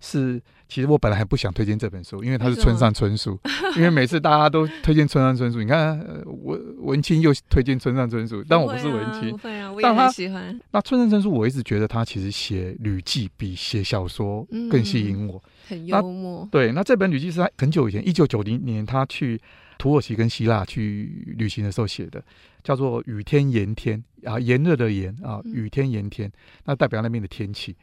B: 是，其实我本来还不想推荐这本书，因为它是村上春树。因为每次大家都推荐村上春树，你看文文青又推荐村上春树，但我不是文青，但他喜欢。那村上春树，我一直觉得他其实写旅记比写小说更吸引我，
A: 很幽默。
B: 对，那这本旅记是他很久以前，一九九零年他去。土耳其跟希腊去旅行的时候写的，叫做《雨天炎天》啊，炎热的炎啊，雨天炎天，那代表那边的天气。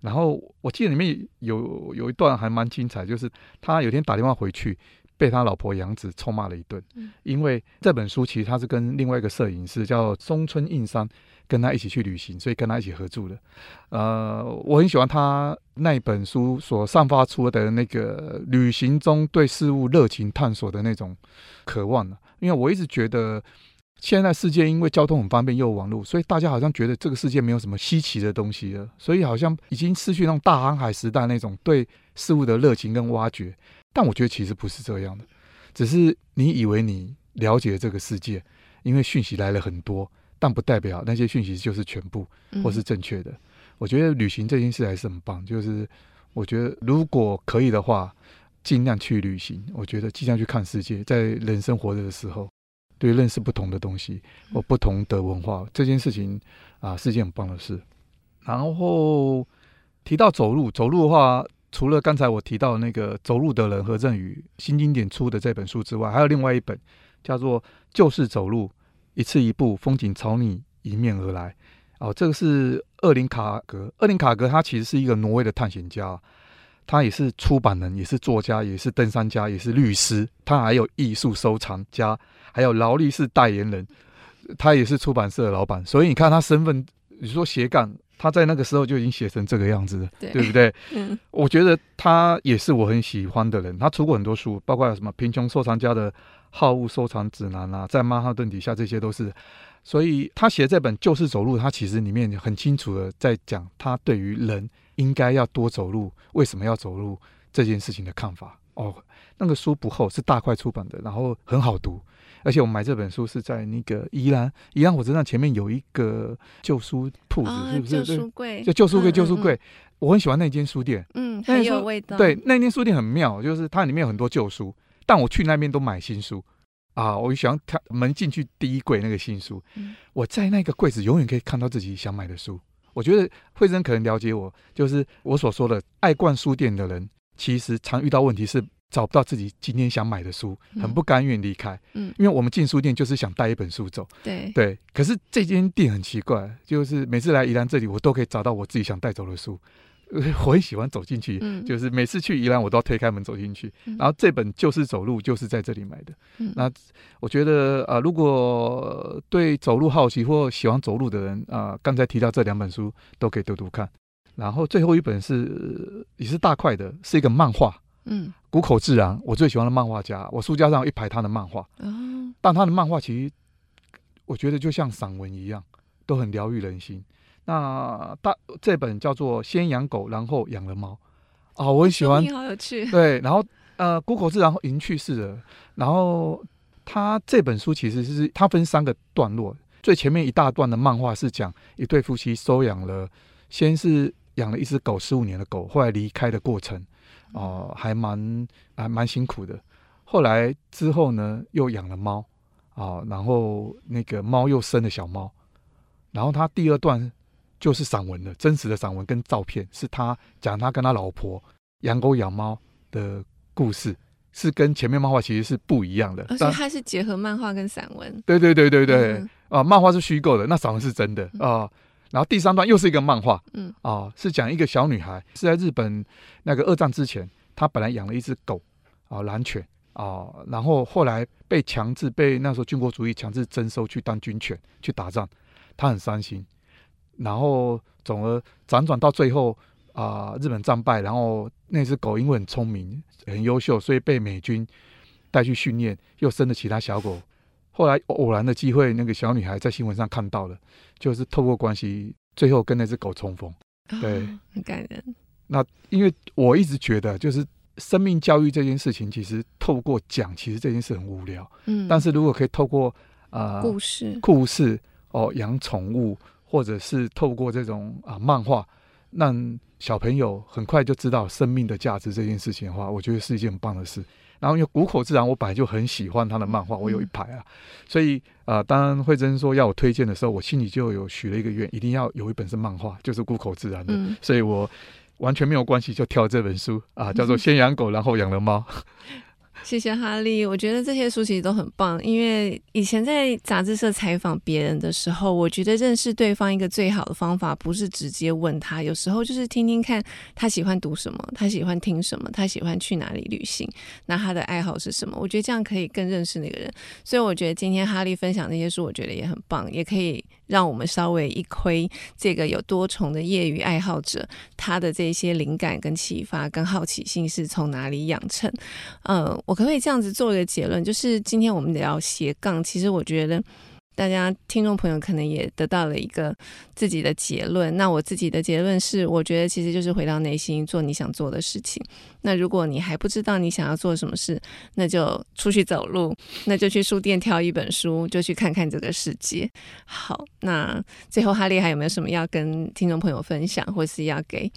B: 然后我记得里面有有一段还蛮精彩，就是他有天打电话回去，被他老婆杨子臭骂了一顿。因为这本书其实他是跟另外一个摄影师叫松村印山跟他一起去旅行，所以跟他一起合著的。呃，我很喜欢他那本书所散发出的那个旅行中对事物热情探索的那种渴望。因为我一直觉得。现在世界因为交通很方便又有网络，所以大家好像觉得这个世界没有什么稀奇的东西了，所以好像已经失去那种大航海时代那种对事物的热情跟挖掘。但我觉得其实不是这样的，只是你以为你了解这个世界，因为讯息来了很多，但不代表那些讯息就是全部或是正确的。嗯。我觉得旅行这件事还是很棒，就是我觉得如果可以的话，尽量去旅行。我觉得尽量去看世界，在人生活着的时候。对，认识不同的东西或不同的文化，这件事情啊是件很棒的事。然后提到走路，走路的话，除了刚才我提到那个《走路的人》何振宇新经典出的这本书之外，还有另外一本叫做《就是走路，一次一步，风景朝你迎面而来》。哦，这个是厄林卡格。厄林卡格他其实是一个挪威的探险家。他也是出版人，也是作家，也是登山家，也是律师。他还有艺术收藏家，还有劳力士代言人。他也是出版社的老板。所以你看他身份，你说斜杠，他在那个时候就已经写成这个样子了，对，对不对？嗯。我觉得他也是我很喜欢的人。他出过很多书，包括什么《贫穷收藏家的好物收藏指南》啊，在曼哈顿底下，这些都是。所以他写这本《就是走路》，他其实里面很清楚的在讲他对于人。应该要多走路，为什么要走路这件事情的看法哦。那个书不厚，是大块出版的，然后很好读。而且我买这本书是在那个宜兰，宜兰火车站前面有一个旧书铺子，哦、是不是？旧书柜，就旧书柜，旧书柜。我很喜欢那间书店，嗯，很有味道。对，那间书店很妙，就是它里面有很多旧书，但我去那边都买新书啊。我喜欢看门进去第一柜那个新书，嗯、我在那个柜子永远可以看到自己想买的书。我觉得惠珍可能了解我，就是我所说的爱逛书店的人，其实常遇到问题是找不到自己今天想买的书，很不甘愿离开。嗯，因为我们进书店就是想带一本书走。对对，可是这间店很奇怪，就是每次来宜兰这里，我都可以找到我自己想带走的书。我很喜欢走进去，嗯，就是每次去宜兰，我都要推开门走进去。嗯，然后这本就是走路，就是在这里买的。嗯，那我觉得啊，呃，如果对走路好奇或喜欢走路的人啊，呃，刚才提到这两本书都可以读读看。然后最后一本是也是大块的，是一个漫画。嗯，谷口治郎，我最喜欢的漫画家。我书架上有一排他的漫画。哦，但他的漫画其实我觉得就像散文一样，都很疗愈人心。那大这本叫做《先养狗，然后养了猫》啊，我很喜欢，
A: 好有趣。
B: 对，然后呃，谷口治郎已经去世了。然后他这本书其实是它分三个段落，最前面一大段的漫画是讲一对夫妻收养了，先是养了一只狗十五年的狗，后来离开的过程哦、呃，还蛮还蛮辛苦的。后来之后呢，又养了猫啊、呃，然后那个猫又生了小猫，然后他第二段。就是散文的真实的散文跟照片，是他讲他跟他老婆养狗养猫的故事，是跟前面漫画其实是不一样的。
A: 而且它是结合漫画跟散文。
B: 对对对对对，嗯、啊，漫画是虚构的，那散文是真的啊、呃。然后第三段又是一个漫画，嗯啊，是讲一个小女孩是在日本那个二战之前，她本来养了一只狗啊，蓝犬啊，然后后来被强制被那时候军国主义强制征收去当军犬去打仗，她很伤心。然后，总而辗转到最后，啊、呃，日本战败，然后那只狗因为很聪明、很优秀，所以被美军带去训练，又生了其他小狗。后来偶然的机会，那个小女孩在新闻上看到了，就是透过关系，最后跟那只狗重逢。对，哦、
A: 很感人。
B: 那因为我一直觉得，就是生命教育这件事情，其实透过讲，其实这件事很无聊。嗯。但是如果可以透过啊、呃、
A: 故事、
B: 故事哦，养宠物。或者是透过这种啊漫画，让小朋友很快就知道生命的价值这件事情的话，我觉得是一件很棒的事。然后因为谷口自然，我本来就很喜欢他的漫画，我有一排啊，所以啊，当惠珍说要我推荐的时候，我心里就有许了一个愿，一定要有一本是漫画，就是谷口自然的，嗯、所以我完全没有关系就挑这本书啊，叫做 《先养狗，然后养了猫》。
A: 谢谢哈利，我觉得这些书其实都很棒。因为以前在杂志社采访别人的时候，我觉得认识对方一个最好的方法，不是直接问他，有时候就是听听看他喜欢读什么，他喜欢听什么，他喜欢去哪里旅行，那他的爱好是什么？我觉得这样可以更认识那个人。所以我觉得今天哈利分享那些书，我觉得也很棒，也可以让我们稍微一窥这个有多重的业余爱好者，他的这些灵感跟启发跟好奇心是从哪里养成。嗯，我可不可以这样子做一个结论，就是今天我们聊斜杠，其实我觉得。大家听众朋友可能也得到了一个自己的结论。那我自己的结论是，我觉得其实就是回到内心做你想做的事情。那如果你还不知道你想要做什么事，那就出去走路，那就去书店挑一本书，就去看看这个世界。好，那最后哈利还有没有什么要跟听众朋友分享，或是要给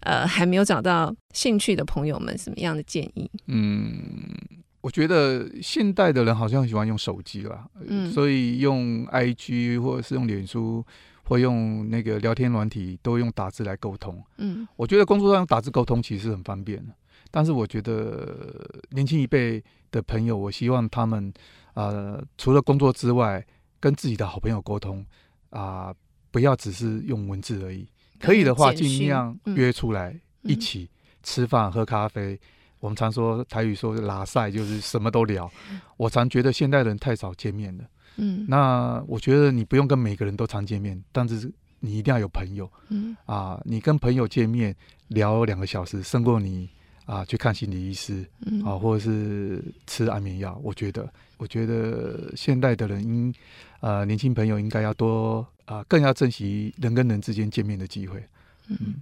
A: 呃还没有找到兴趣的朋友们什么样的建议？
B: 嗯。我觉得现代的人好像喜欢用手机啦，嗯，所以用 IG 或者是用脸书或用那个聊天软体，都用打字来沟通。嗯，我觉得工作上用打字沟通其实很方便，但是我觉得年轻一辈的朋友，我希望他们呃除了工作之外，跟自己的好朋友沟通啊，呃，不要只是用文字而已，可以的话尽量约出来一起吃饭喝咖啡。我们常说台语说拉赛就是什么都聊。我常觉得现代人太少见面了。嗯，那我觉得你不用跟每个人都常见面，但是你一定要有朋友。嗯啊，你跟朋友见面聊两个小时，胜过你啊去看心理医师啊，或者是吃安眠药。我觉得，我觉得现代的人应呃年轻朋友应该要多啊，更要珍惜人跟人之间见面的机会。嗯。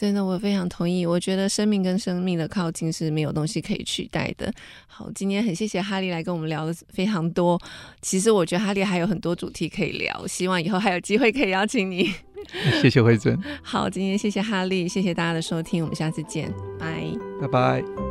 A: 真的，我非常同意。我觉得生命跟生命的靠近是没有东西可以取代的。好，今天很谢谢哈利来跟我们聊的非常多。其实我觉得哈利还有很多主题可以聊，希望以后还有机会可以邀请你。
B: 谢谢惠珍。
A: 好，今天谢谢哈利，谢谢大家的收听，我们下次见，拜
B: 拜拜。